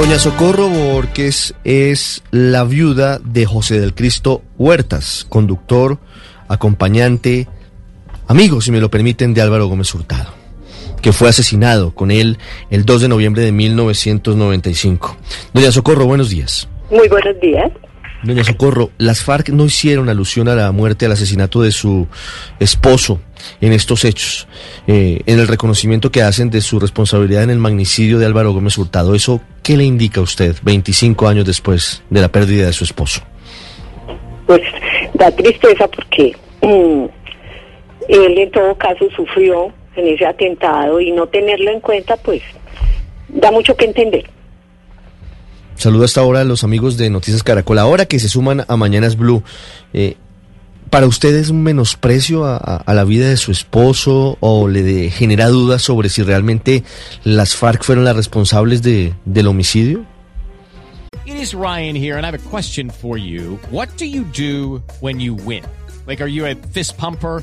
Doña Socorro Borges es la viuda de José del Cristo Huertas, conductor, acompañante, amigo, si me lo permiten, de Álvaro Gómez Hurtado, que fue asesinado con él el 2 de noviembre de 1995. Doña Socorro, buenos días. Muy buenos días. Doña Socorro, las FARC no hicieron alusión a la muerte, al asesinato de su esposo en estos hechos, eh, en el reconocimiento que hacen de su responsabilidad en el magnicidio de Álvaro Gómez Hurtado. ¿Eso qué le indica a usted 25 años después de la pérdida de su esposo? Pues da tristeza porque mm, él en todo caso sufrió en ese atentado y no tenerlo en cuenta pues da mucho que entender. Saludo hasta ahora a los amigos de Noticias Caracol. Ahora que se suman a Mañanas Blue, eh, ¿para usted es un menosprecio a, la vida de su esposo o le genera dudas sobre si realmente las FARC fueron las responsables de, del homicidio? It is Ryan here, and I have a question for you. What do you do when you win? Like, are you a fist pumper?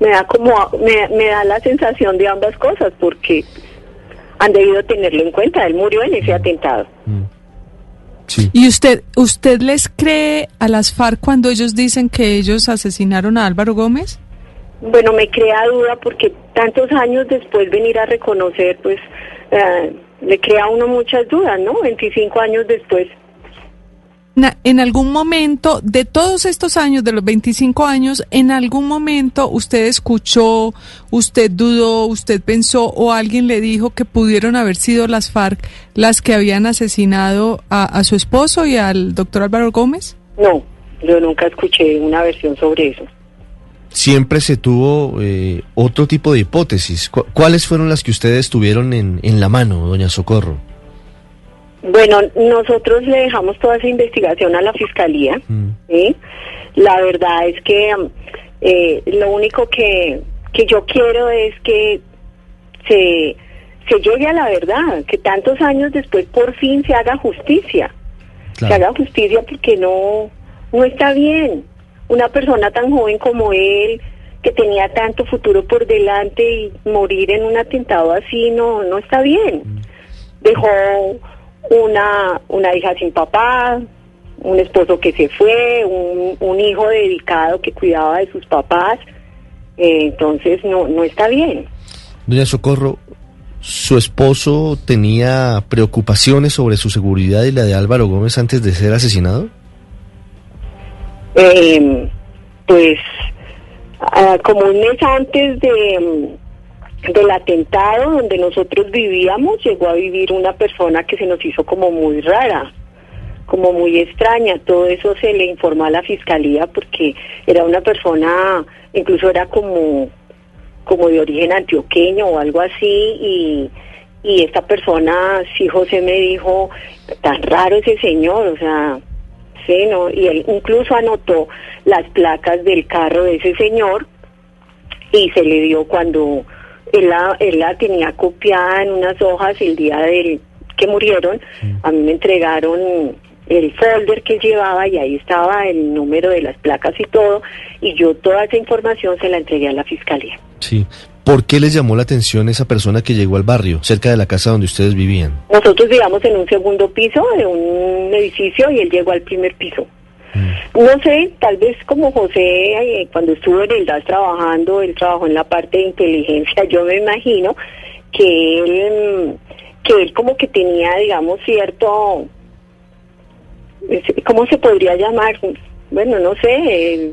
me da como me, me da la sensación de ambas cosas porque han debido tenerlo en cuenta. Él murió en ese atentado. Sí. ¿Y usted, usted les cree a las FARC cuando ellos dicen que ellos asesinaron a Álvaro Gómez? Bueno, me crea duda porque tantos años después venir a reconocer, pues eh, le crea a uno muchas dudas, ¿no? 25 años después. Na- En algún momento, de todos estos años, de los 25 años, en algún momento usted escuchó, usted dudó, usted pensó o alguien le dijo que pudieron haber sido las FARC las que habían asesinado a, a su esposo y al doctor Álvaro Gómez? No, yo nunca escuché una versión sobre eso. Siempre se tuvo eh, otro tipo de hipótesis. ¿Cu- ¿Cuáles fueron las que ustedes tuvieron en, en la mano, doña Socorro? Bueno, nosotros le dejamos toda esa investigación a la fiscalía. Mm. ¿sí? La verdad es que mm, eh, lo único que, que yo quiero es que se, se llegue a la verdad, que tantos años después por fin se haga justicia. Se haga justicia porque no, no está bien. Una persona tan joven como él, que tenía tanto futuro por delante y morir en un atentado así, no, no está bien. Dejó una, una hija sin papá, un esposo que se fue, un, un hijo dedicado que cuidaba de sus papás. Eh, entonces no, no está bien. Doña Socorro, ¿su esposo tenía preocupaciones sobre su seguridad y la de Álvaro Gómez antes de ser asesinado? Eh, pues ah, como un mes antes de, del atentado donde nosotros vivíamos, llegó a vivir una persona que se nos hizo como muy rara, como muy extraña. Todo eso se le informó a la fiscalía porque era una persona, incluso era como, como de origen antioqueño o algo así y y esta persona, sí, José me dijo, tan raro ese señor, o sea, sí, ¿no? Y él incluso anotó las placas del carro de ese señor y se le dio cuando él la, él la tenía copiada en unas hojas el día del que murieron, a mí me entregaron el folder que llevaba y ahí estaba el número de las placas y todo, y yo toda esa información se la entregué a la fiscalía. Sí. ¿Por qué les llamó la atención esa persona que llegó al barrio, cerca de la casa donde ustedes vivían? Nosotros vivíamos en un segundo piso de un edificio y él llegó al primer piso. No sé, tal vez como José, eh, cuando estuvo en el DAS trabajando, él trabajó en la parte de inteligencia, yo me imagino que él, mm, que él como que tenía, digamos, cierto, ¿cómo se podría llamar? Bueno, no sé.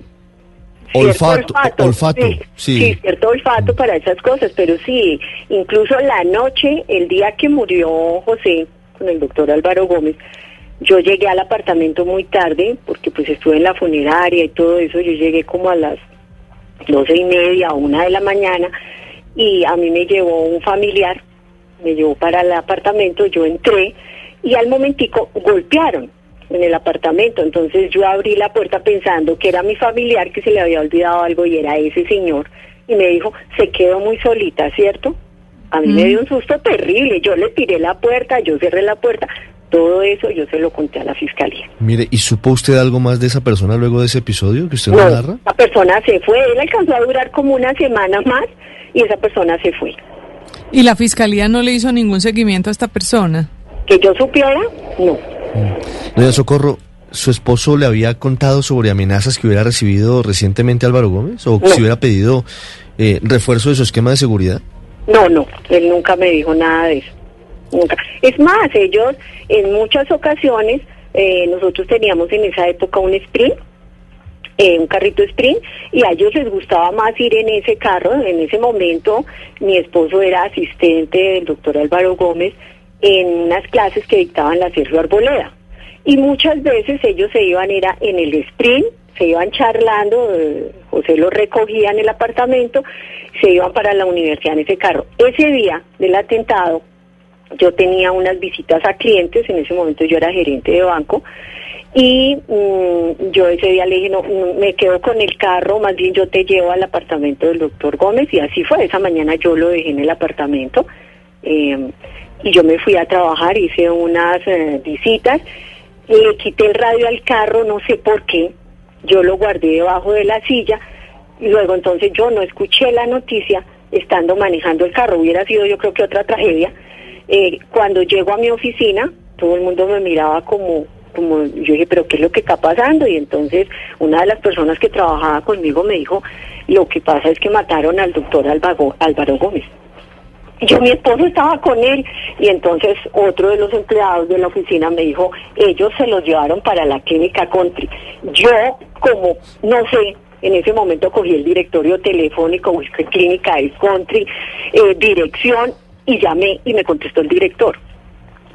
Olfato, olfato, sí, sí. sí, cierto olfato para esas cosas, pero sí, incluso la noche, el día que murió José, con el doctor Álvaro Gómez, yo llegué al apartamento muy tarde, porque pues estuve en la funeraria y todo eso, yo llegué como a las doce y media o una de la mañana, y a mí me llevó un familiar, me llevó para el apartamento, yo entré, y al momentico golpearon en el apartamento, entonces yo abrí la puerta pensando que era mi familiar que se le había olvidado algo y era ese señor, y me dijo, se quedó muy solita, ¿cierto? A mí me dio un susto terrible, yo le tiré la puerta, yo cerré la puerta, todo eso yo se lo conté a la fiscalía. Mire, ¿y supo usted algo más de esa persona luego de ese episodio que usted No, narra? la persona se fue, él alcanzó a durar como una semana más y esa persona se fue. ¿Y la fiscalía no le hizo ningún seguimiento a esta persona? Que yo supiera, no. Doña Socorro, ¿su esposo le había contado sobre amenazas que hubiera recibido recientemente Álvaro Gómez? ¿O No. si hubiera pedido eh, refuerzo de su esquema de seguridad? No, no, él nunca me dijo nada de eso. Nunca. Es más, ellos en muchas ocasiones, eh, nosotros teníamos en esa época un sprint, eh, un carrito sprint, y a ellos les gustaba más ir en ese carro. En ese momento, mi esposo era asistente del doctor Álvaro Gómez en unas clases que dictaban la Sergio Arboleda. Y muchas veces ellos se iban, era en el sprint, se iban charlando, eh, José los recogía en el apartamento, se iban para la universidad en ese carro. Ese día del atentado, yo tenía unas visitas a clientes, en ese momento yo era gerente de banco, y mm, yo ese día le dije, no, me quedo con el carro, más bien yo te llevo al apartamento del doctor Gómez, y así fue, esa mañana yo lo dejé en el apartamento, eh, y yo me fui a trabajar, hice unas eh, visitas, le quité el radio al carro, no sé por qué, yo lo guardé debajo de la silla, y luego entonces yo no escuché la noticia estando manejando el carro, hubiera sido yo creo que otra tragedia. Eh, cuando llego a mi oficina, todo el mundo me miraba como, como, yo dije, pero ¿qué es lo que está pasando? Y entonces una de las personas que trabajaba conmigo me dijo, lo que pasa es que mataron al doctor Álvaro, Gómez. Yo, mi esposo estaba con él y entonces otro de los empleados de la oficina me dijo, ellos se los llevaron para la clínica country. Yo, como, no sé, en ese momento cogí el directorio telefónico, busqué clínica es country, eh, dirección y llamé y me contestó el director.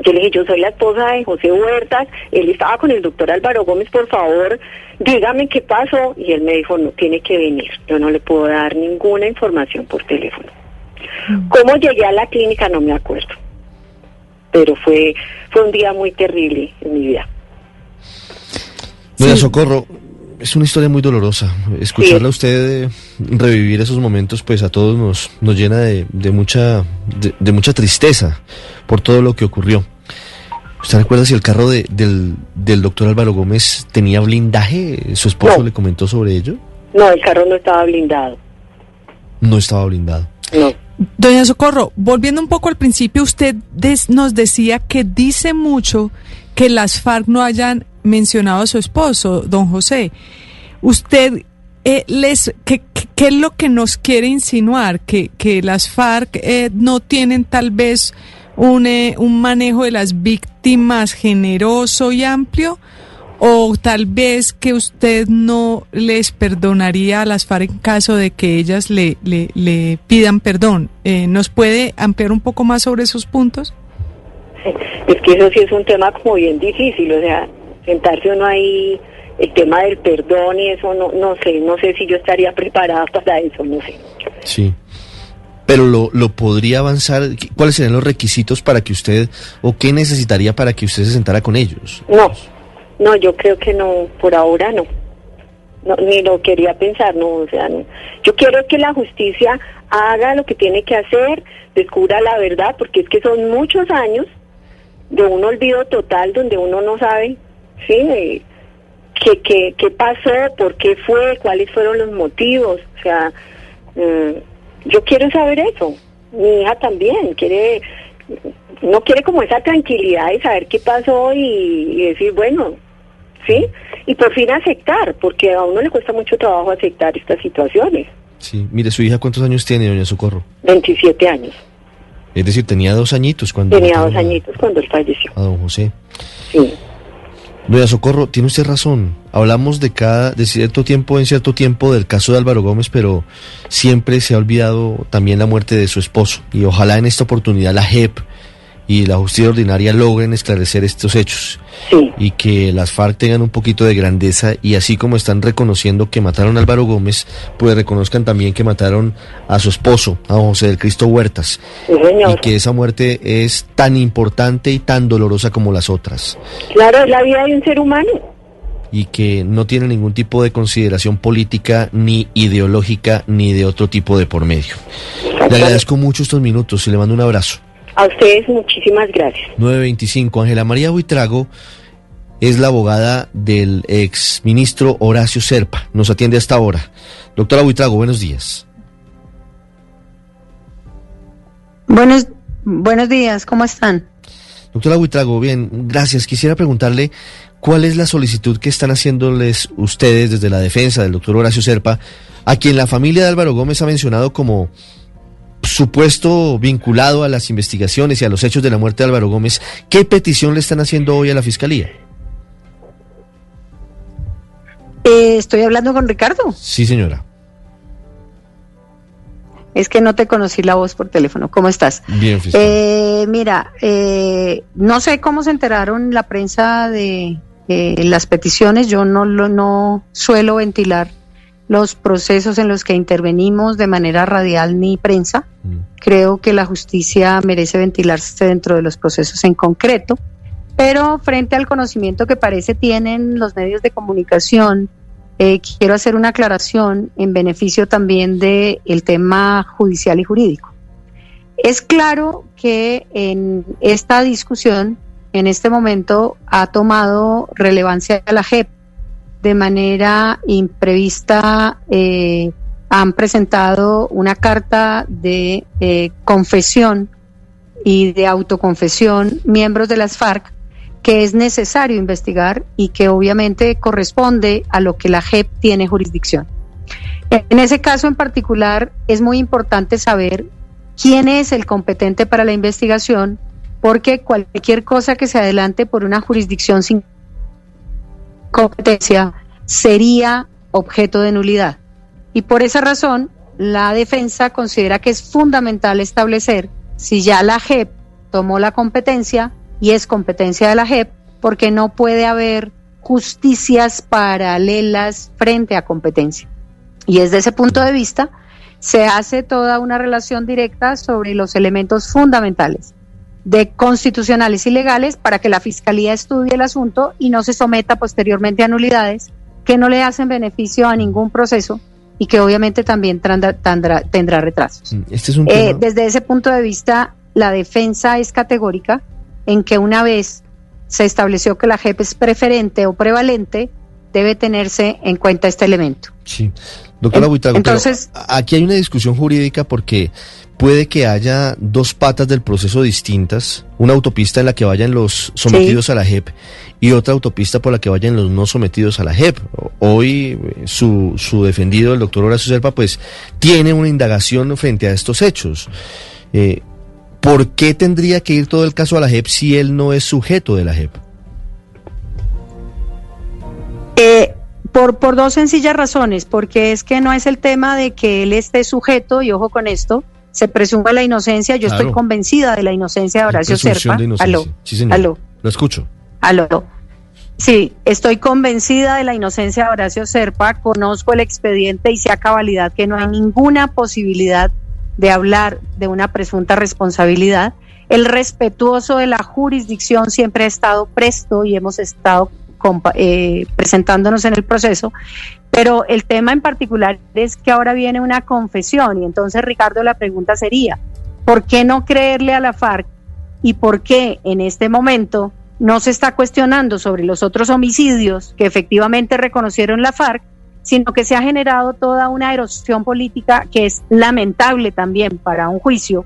Yo le dije, yo soy la esposa de José Huertas, él estaba con el doctor Álvaro Gómez, por favor, dígame qué pasó. Y él me dijo, no, tiene que venir, yo no le puedo dar ninguna información por teléfono. ¿Cómo llegué a la clínica? No me acuerdo. Pero fue, fue un día muy terrible en mi vida. Doña Sí. Socorro, es una historia muy dolorosa. Escucharla a usted eh, revivir esos momentos, pues a todos nos, nos llena de, de mucha, de, de mucha tristeza por todo lo que ocurrió. ¿Usted recuerda si el carro de- del, del doctor Álvaro Gómez tenía blindaje? ¿Su esposo No. le comentó sobre ello? No, el carro no estaba blindado. No estaba blindado. No. Doña Socorro, volviendo un poco al principio, usted des- nos decía que dice mucho que las FARC no hayan mencionado a su esposo, don José. Usted, eh, les, ¿qué, es lo que nos quiere insinuar? ¿Que, que las FARC eh, no tienen tal vez un, eh, un manejo de las víctimas generoso y amplio? ¿O tal vez que usted no les perdonaría a las FARC en caso de que ellas le, le, le pidan perdón? Eh, ¿Nos puede ampliar un poco más sobre esos puntos? Es que eso sí es un tema como bien difícil, o sea, sentarse uno ahí, el tema del perdón y eso, no, no sé, no sé si yo estaría preparada para eso, no sé. Sí. Pero lo, lo podría avanzar. ¿Cuáles serían los requisitos para que usted, o qué necesitaría para que usted se sentara con ellos? No, no, yo creo que no, por ahora no. no ni lo quería pensar, no, o sea, no. Yo quiero que la justicia haga lo que tiene que hacer, descubra la verdad, porque es que son muchos años de un olvido total donde uno no sabe, ¿sí? Qué, qué, qué pasó, por qué fue, cuáles fueron los motivos, o sea, eh, yo quiero saber eso. Mi hija también quiere, no quiere como esa tranquilidad de saber qué pasó y, y decir, bueno, ¿sí? Y por fin aceptar, porque a uno le cuesta mucho trabajo aceptar estas situaciones. Sí. Mire, su hija, ¿cuántos años tiene, doña Socorro? 27 años. Es decir, tenía dos añitos cuando. Tenía dos añitos cuando él falleció. A don José. Sí. Doña Socorro, tiene usted razón. Hablamos de cada, de cierto tiempo en cierto tiempo del caso de Álvaro Gómez, pero siempre se ha olvidado también la muerte de su esposo. Y ojalá en esta oportunidad la JEP y la justicia ordinaria logren esclarecer estos hechos Sí. y que las FARC tengan un poquito de grandeza y así como están reconociendo que mataron a Álvaro Gómez, pues reconozcan también que mataron a su esposo, a José del Cristo Huertas, Sí, y señor. que esa muerte es tan importante y tan dolorosa como las otras. Claro, es la vida de un ser humano. y que no tiene ningún tipo de consideración política, ni ideológica, ni de otro tipo de por medio. Le agradezco mucho estos minutos y le mando un abrazo. A ustedes muchísimas gracias. 925. Ángela María Buitrago es la abogada del ex ministro Horacio Serpa. Nos atiende hasta ahora. Doctora Buitrago, buenos días. Buenos, buenos días, ¿cómo están? Doctora Buitrago, bien, gracias. Quisiera preguntarle cuál es la solicitud que están haciéndoles ustedes desde la defensa del doctor Horacio Serpa, a quien la familia de Álvaro Gómez ha mencionado como supuesto vinculado a las investigaciones y a los hechos de la muerte de Álvaro Gómez. ¿Qué petición le están haciendo hoy a la fiscalía? Eh, estoy hablando con Ricardo. Sí, señora. Es que no te conocí la voz por teléfono. ¿Cómo estás? Bien, fiscal. Eh, mira, eh, no sé cómo se enteraron la prensa de las peticiones. Yo no lo no suelo ventilar los procesos en los que intervenimos de manera radial ni prensa. Mm. Creo que la justicia merece ventilarse dentro de los procesos en concreto, pero frente al conocimiento que parece tienen los medios de comunicación, eh, quiero hacer una aclaración en beneficio también del el tema judicial y jurídico. Es claro que en esta discusión, en este momento, ha tomado relevancia la JEP de manera imprevista. eh, han presentado una carta de eh, confesión y de autoconfesión miembros de las FARC que es necesario investigar y que obviamente corresponde a lo que la JEP tiene jurisdicción. En ese caso en particular es muy importante saber quién es el competente para la investigación, porque cualquier cosa que se adelante por una jurisdicción sin competencia sería objeto de nulidad. Y por esa razón, la defensa considera que es fundamental establecer si ya la JEP tomó la competencia y es competencia de la JEP, porque no puede haber justicias paralelas frente a competencia. Y desde ese punto de vista, se hace toda una relación directa sobre los elementos fundamentales de constitucionales y legales para que la Fiscalía estudie el asunto y no se someta posteriormente a nulidades que no le hacen beneficio a ningún proceso y que obviamente también tendrá, tendrá, tendrá retrasos. Este es un Eh, desde ese punto de vista, la defensa es categórica en que una vez se estableció que la JEP es preferente o prevalente, debe tenerse en cuenta este elemento. Sí. Doctora En- Buitrago, pero entonces- aquí hay una discusión jurídica porque puede que haya dos patas del proceso distintas, una autopista en la que vayan los sometidos a la JEP y otra autopista por la que vayan los no sometidos a la JEP. Hoy eh, su, su defendido, el doctor Horacio Serpa, pues tiene una indagación frente a estos hechos. Eh, ¿Por qué tendría que ir todo el caso a la JEP si él no es sujeto de la JEP? Eh, por, por dos sencillas razones, porque es que no es el tema de que él esté sujeto, y ojo con esto, se presume la inocencia, yo Claro. estoy convencida de la inocencia de Horacio Serpa. de. Aló, Sí, señor. aló. Lo escucho. Aló. Sí, estoy convencida de la inocencia de Horacio Serpa, conozco el expediente y sé a cabalidad que no hay ninguna posibilidad de hablar de una presunta responsabilidad. El respetuoso de la jurisdicción siempre ha estado presto y hemos estado eh, presentándonos en el proceso, pero el tema en particular es que ahora viene una confesión y entonces Ricardo la pregunta sería, ¿por qué no creerle a la FARC y por qué en este momento no se está cuestionando sobre los otros homicidios que efectivamente reconocieron la FARC, sino que se ha generado toda una erosión política que es lamentable también para un juicio,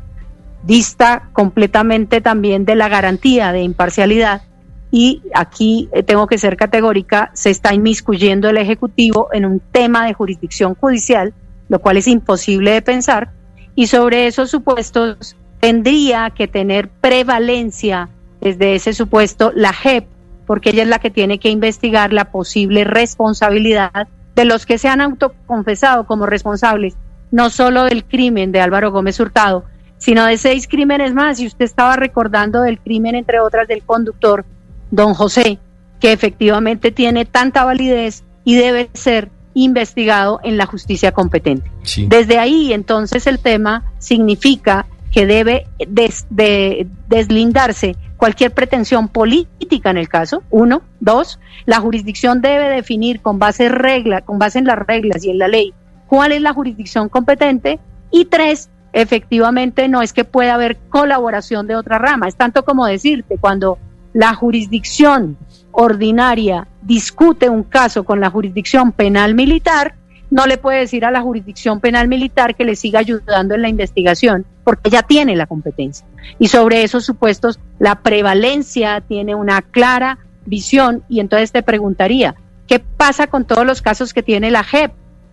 dista completamente también de la garantía de imparcialidad y aquí eh, tengo que ser categórica, se está inmiscuyendo el Ejecutivo en un tema de jurisdicción judicial, lo cual es imposible de pensar, y sobre esos supuestos tendría que tener prevalencia desde ese supuesto la JEP porque ella es la que tiene que investigar la posible responsabilidad de los que se han autoconfesado como responsables, no solo del crimen de Álvaro Gómez Hurtado, sino de seis crímenes más. Y usted estaba recordando del crimen, entre otras, del conductor, don José, que efectivamente tiene tanta validez y debe ser investigado en la justicia competente. Sí. Desde ahí, entonces, el tema significa que debe des- de- deslindarse cualquier pretensión política en el caso. Uno, dos, la jurisdicción debe definir con base regla, con base en las reglas y en la ley cuál es la jurisdicción competente. Y tres, efectivamente no es que pueda haber colaboración de otra rama. Es tanto como decirte cuando la jurisdicción ordinaria discute un caso con la jurisdicción penal militar, no le puede decir a la jurisdicción penal militar que le siga ayudando en la investigación, porque ya tiene la competencia. Y sobre esos supuestos, la prevalencia tiene una clara visión y entonces te preguntaría, ¿qué pasa con todos los casos que tiene la JEP?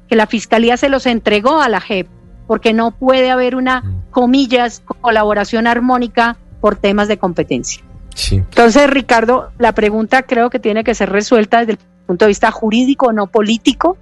Que la Fiscalía se los entregó a la JEP, porque no puede haber una, comillas, colaboración armónica por temas de competencia. Sí. Entonces, Ricardo, la pregunta creo que tiene que ser resuelta desde el punto de vista jurídico, no político.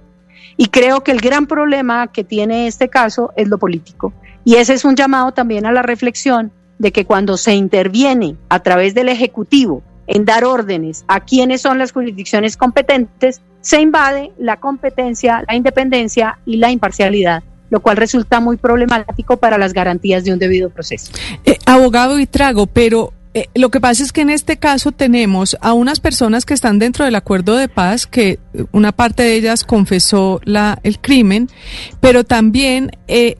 Y creo que el gran problema que tiene este caso es lo político. Y ese es un llamado también a la reflexión de que cuando se interviene a través del Ejecutivo en dar órdenes a quiénes son las jurisdicciones competentes, se invade la competencia, la independencia y la imparcialidad, lo cual resulta muy problemático para las garantías de un debido proceso. Eh, abogado y trago, pero eh, lo que pasa es que en este caso tenemos a unas personas que están dentro del acuerdo de paz, que eh, una parte de ellas confesó la, el crimen, pero también eh,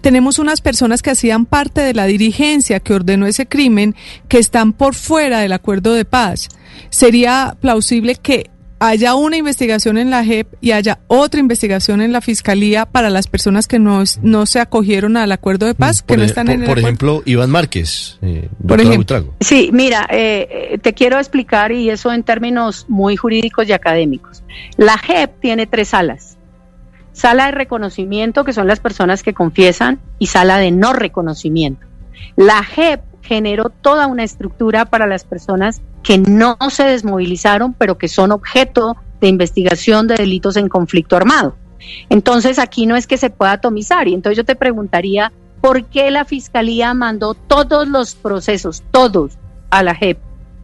tenemos unas personas que hacían parte de la dirigencia que ordenó ese crimen, que están por fuera del acuerdo de paz. Sería plausible que haya una investigación en la JEP y haya otra investigación en la Fiscalía para las personas que no, es- no se acogieron al acuerdo de paz, que no están por- en el por acuerdo. ejemplo, Iván Márquez, eh, Por ejemplo. Sí, mira, eh, eh, te quiero explicar y eso en términos muy jurídicos y académicos. La JEP tiene tres salas. Sala de reconocimiento, que son las personas que confiesan, y sala de no reconocimiento. La JEP generó toda una estructura para las personas que no se desmovilizaron, pero que son objeto de investigación de delitos en conflicto armado. Entonces aquí no es que se pueda atomizar. Y entonces yo te preguntaría, ¿por qué la Fiscalía mandó todos los procesos, todos, a la JEP?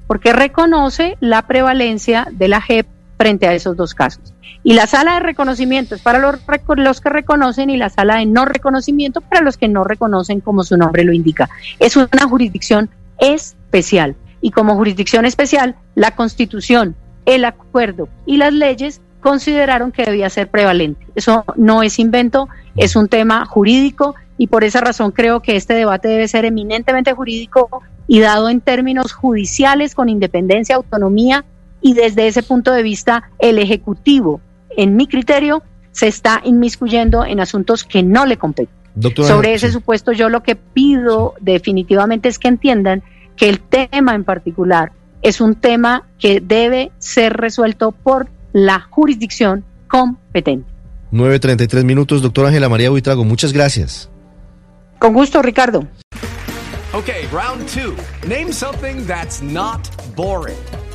Porque reconoce la prevalencia de la JEP frente a esos dos casos. Y la sala de reconocimiento es para los, los que reconocen y la sala de no reconocimiento para los que no reconocen como su nombre lo indica. Es una jurisdicción especial. Y como jurisdicción especial, la Constitución, el acuerdo y las leyes consideraron que debía ser prevalente. Eso no es invento, es un tema jurídico y por esa razón creo que este debate debe ser eminentemente jurídico y dado en términos judiciales con independencia, autonomía y desde ese punto de vista el Ejecutivo, en mi criterio, se está inmiscuyendo en asuntos que no le competen. Doctora, Sobre ese sí. supuesto yo lo que pido definitivamente es que entiendan que el tema en particular es un tema que debe ser resuelto por la jurisdicción competente. 9.33 minutos, doctora Ángela María Buitrago, muchas gracias. Con gusto, Ricardo. Okay, round two. Name something that's not boring.